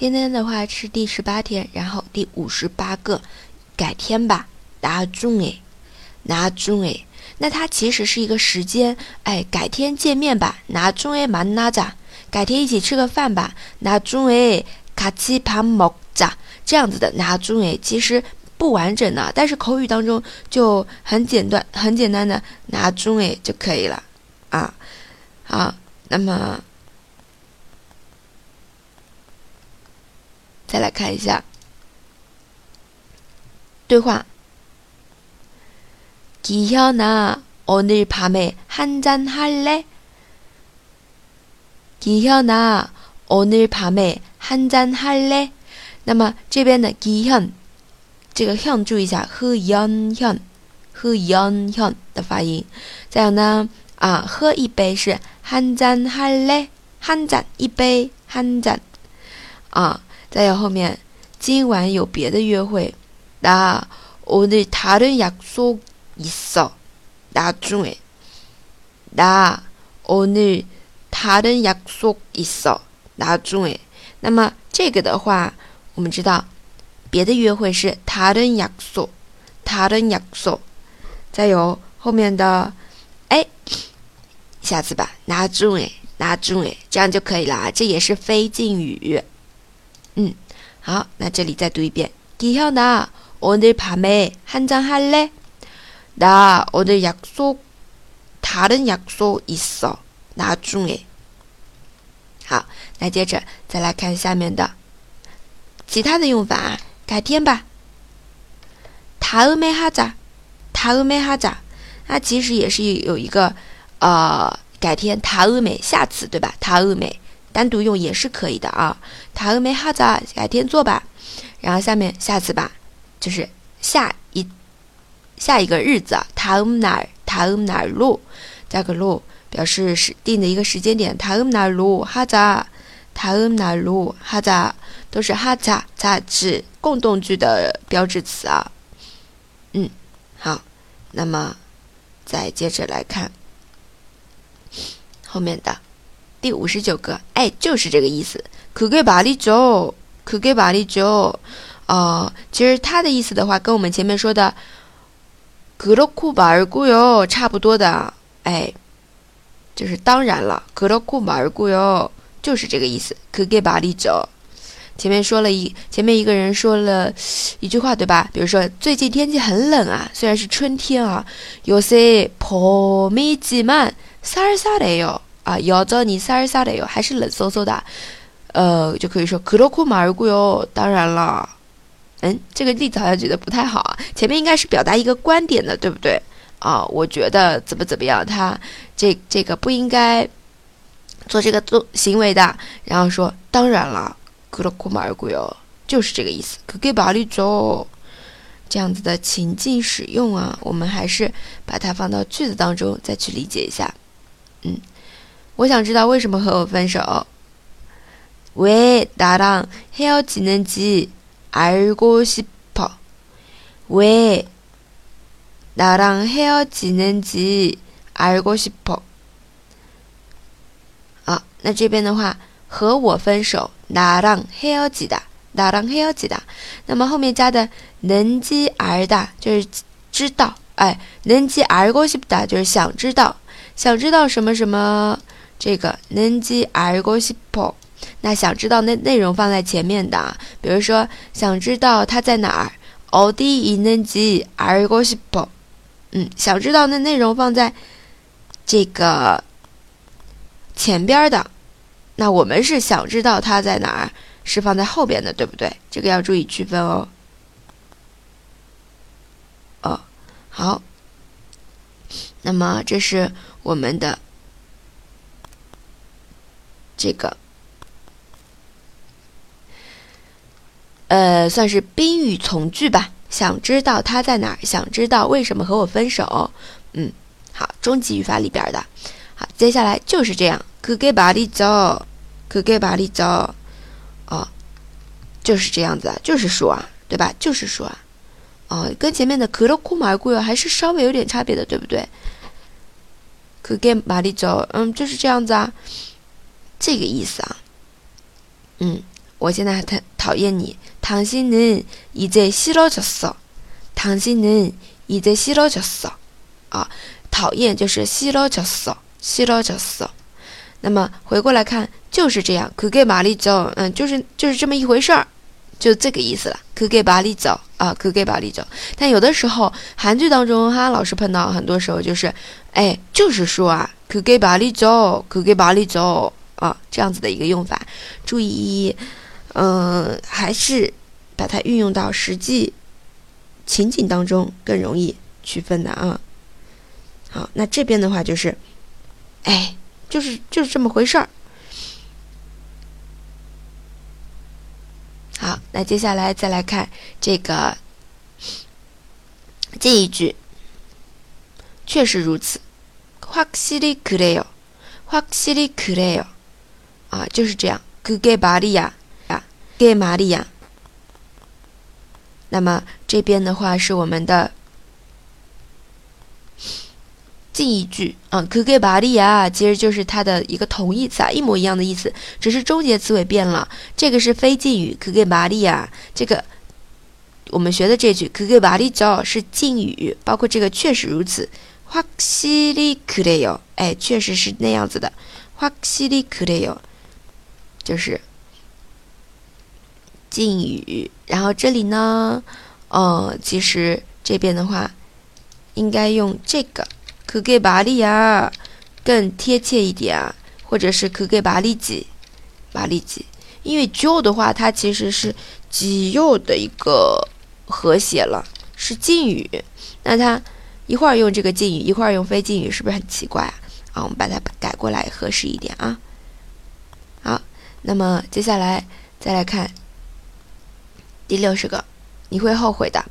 今天的话是第十八天，然后第五十八个，改天吧，拿中诶，拿中诶。那它其实是一个时间，哎，改天见面吧，拿中诶，蛮拿着，改天一起吃个饭吧，拿中诶，卡奇帕莫扎，这样子的拿中诶，其实不完整的，但是口语当中就很简短、很简单的拿中诶就可以了，啊，好，那么。再来看一下对话。기현아오늘밤에한잔할 래？ 기현아오늘밤에한잔할 래？ 那么这边的기 현， 这个현注意一下，흐연 현， 흐연 현的发音。再有呢，啊，喝一杯是한잔할 래？ 한 잔， 一杯，한 잔， 啊。 再有后面，今晚有别的约会。나오늘다른약속있어나중 에。 나오늘다른약속있어나중 에。 那么这个的话，我们知道，别的约会是다른약 속， 다른약 속。 再有后面的，哎，下次吧，나중 에， 나중 에， 这样就可以了。这也是非敬语。 嗯，好，那这里再读一遍。기현아오늘밤에한잔할 래？ 나오늘약속다른약속있어나중 에。 好，那接着再来看下面的其他的用法。改天吧。다음에하 자， 다음에하 자。 它其实也是有一个呃改天，다음에下次对吧？다음 에。 单独用也是可以的啊，塔俄梅哈子，改天做吧。然后下面下次吧，就是下一下一个日子，塔俄哪儿塔俄哪儿路，加个路表示是定的一个时间点。塔俄哪儿路哈子，塔俄哪儿路哈子，都是哈子在指共动句的标志词啊。嗯，好，那么再接着来看后面的。第五十九个，哎，就是这个意思。可给巴里就，可给巴里就，呃，其实它的意思的话，跟我们前面说的“格罗库巴尔古哟”差不多的，哎，就是当然了，“格罗库巴尔古哟”就是这个意思。可给巴里就，前面说了一，前面一个人说了一句话，对吧？比如说最近天气很冷啊，虽然是春天啊，有些破米지만쌀쌀해 요。 啊，摇着你撒儿撒的哟，还是冷飕飕的，呃，就可以说可罗库马尔古哟。当然了，嗯，这个例子好像觉得不太好啊。前面应该是表达一个观点的，对不对？啊，我觉得怎么怎么样，他这这个不应该做这个做行为的。然后说，当然了，可罗库马尔古哟，就是这个意思。可给巴里走，这样子的情境使用啊，我们还是把它放到句子当中再去理解一下，嗯。我想知道为什么和我分手？왜나랑헤어지는지알고싶어왜나랑헤어지는지알고싶어啊，那这边的话，和我分手，나랑헤어지 다， 나랑헤어지 다。 那么后面加的는지알 다， 就是知道，哎，는지알고싶다就是想知道，想知道什么什么。 这个能记알고싶 어， 那想知道那内容放在前面的，比如说想知道他在哪儿，어디있는지알고싶 어， 嗯，想知道那内容放在这个前边的，那我们是想知道他在哪儿，是放在后边的，对不对？这个要注意区分哦。哦，好，那么这是我们的。 这个，呃，算是宾语从句吧。想知道他在哪儿？想知道为什么和我分手？嗯，好，中级语法里边的。好，接下来就是这样。可给巴里走，可给巴里走。哦，就是这样子啊，就是说啊，对吧？就是说啊，哦，跟前面的可了库马古哟还是稍微有点差别的，对不对？可给巴里走，嗯，就是这样子啊。这个意思啊，嗯， 我现在很讨厌你。당신은이제싫어졌 어。 당신은이제싫어졌 어。 啊，讨厌就是싫어졌 어， 싫어졌 어。 那么回过来看，就是这样。그게말이 죠， 嗯，就是就是这么一回事儿。就这个意思了，可给巴里走啊，可给巴里走。但有的时候韩剧当中哈，老是碰到很多时候就是，哎，就是说啊，可给巴里走，可给巴里走 啊，这样子的一个用法。注意，嗯，还是把它运用到实际情景当中更容易区分的啊。好，那这边的话就是，哎，就是就是这么回事儿。好，那接下来再来看这个近义句，确实如此。확실히그래 요， 확실히그래 요， 啊，就是这样。그게말이 야， 啊，그게말이 야。 那么这边的话是我们的。近义句啊，그게말이야其实就是它的一个同义词啊，一模一样的意思，只是终结词尾变了。这个是非敬语，그게말이 야。 这个我们学的这句그게말이죠是敬语，包括这个确实如此。확실히그래 요， 哎，确实是那样子的。확실히그래 요， 就是敬语。然后这里呢，呃，其实这边的话应该用这个。可给巴利亚更贴切一点啊，或者是可给巴利吉，巴利吉，因为 jo 的话，它其实是极右的一个和谐了，是敬语。那它一会儿用这个敬语，一会儿用非敬语，是不是很奇怪啊？啊，我们把它改过来合适一点啊。好，那么接下来再来看第六十个，你会后悔的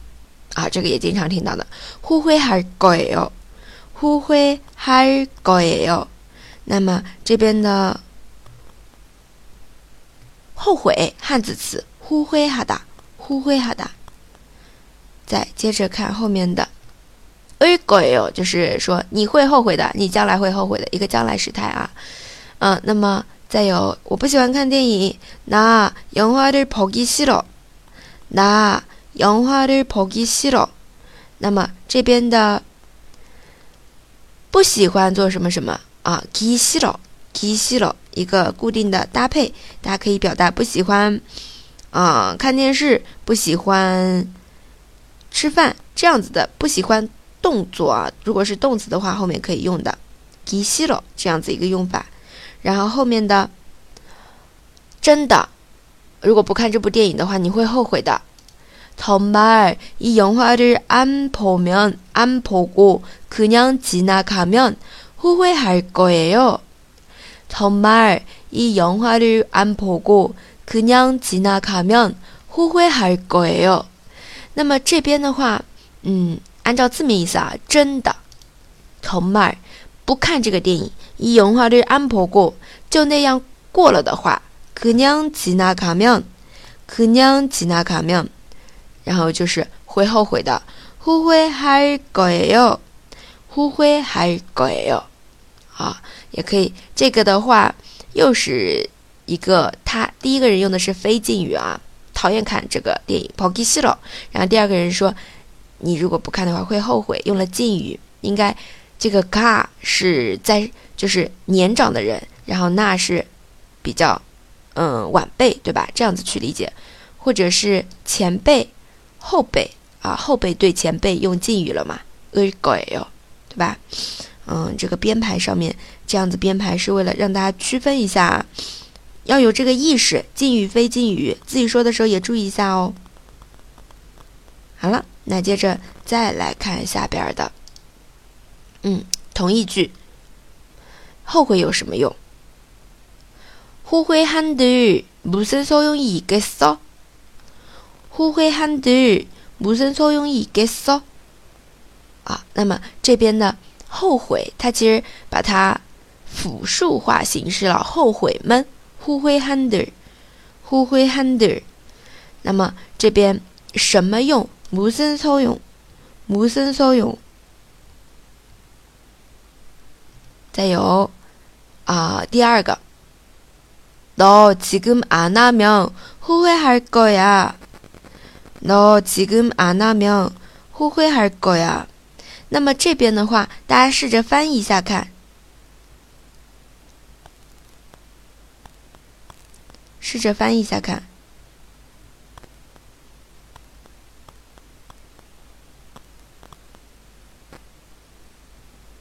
啊，这个也经常听到的，후회할거예 요。 후회할거예 요。 那么这边的后悔汉字词후회하 다， 후회하 다。 再接着看后面的을거예 요， 就是说你会后悔的，你将来会后悔的一个将来时态啊。嗯，那么 再有我不喜欢看电影，나영화를보기싫 어， 나영화를보기싫 어。 那么这边的。不喜欢做什么什么啊？기시 러， 기시 러， 一个固定的搭配，大家可以表达不喜欢，啊，看电视，不喜欢吃饭，这样子的不喜欢动作啊。如果是动词的话，后面可以用的기시 러， 这样子一个用法。 然后后面的真的，如果不看这部电影的话，你会后悔的。정말이영화를안보면안보고그냥지나가면후회할거예요정말이영화를안보고그냥지나가면후회할거예요那么这边的话，嗯，按照字面意思啊，真的，정말 不看这个电影，이영화를안보고就那样过了的话，그냥지나가 면， 그냥지나가 면。 然后就是会后悔的，후회할거예 요， 후회할거예 요， 啊，也可以。这个的话又是一个他第一个人用的是非敬语啊，讨厌看这个电影，보기싫 어。 然后第二个人说，你如果不看的话会后悔，用了敬语。应该 这个 ka 是在就是年长的人，然后那是比较嗯晚辈对吧？这样子去理解，或者是前辈后辈啊，后辈对前辈用敬语了嘛？对吧？嗯，这个编排上面这样子编排是为了让大家区分一下啊，要有这个意识，敬语非敬语，自己说的时候也注意一下哦。好了，那接着再来看下边的。嗯，同义句，后悔有什么用？후회한들무슨소용이있겠 어？ 후회한들무슨소용이있겠어啊，那么这边的后悔，它其实把它复数化形式了。后悔们，후회한 들， 후회한 들。 那么这边什么用？무슨소 용， 무슨소 용。 再有啊，第二个，너지금안하면 후회할거야너지금안하면후회할거야那么这边的话，大家试着翻译一下看，试着翻译一下看。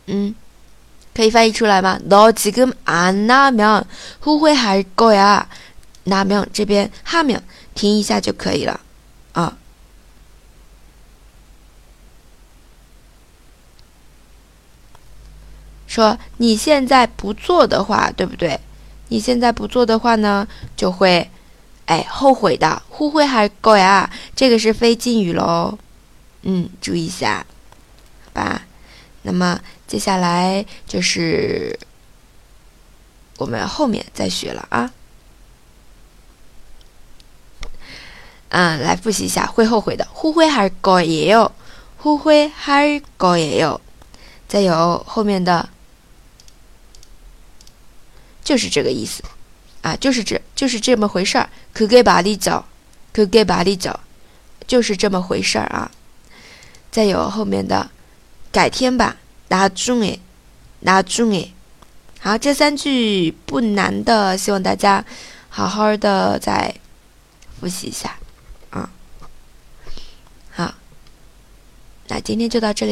嗯， 可以翻译出来吗？너지금안나면후회할거 야。 나면这边하면停一下就可以了啊。说你现在不做的话，对不对？你现在不做的话呢，就会哎后悔的。후회할거 야， 这个是非敬语喽。嗯，注意一下，好吧？那么 接下来就是我们后面再学了啊。嗯，来复习一下，会后悔的。후회할거예 요， 후회할거예 요。 再有后面的，就是这个意思啊，就是这就是这么回事儿。그게말이 죠， 그게말이 죠， 就是这么回事儿啊。再有后面的，改天吧。 나중 에， 나중 에。 好，这三句不难的，希望大家好好的再复习一下。好，那今天就到这里了。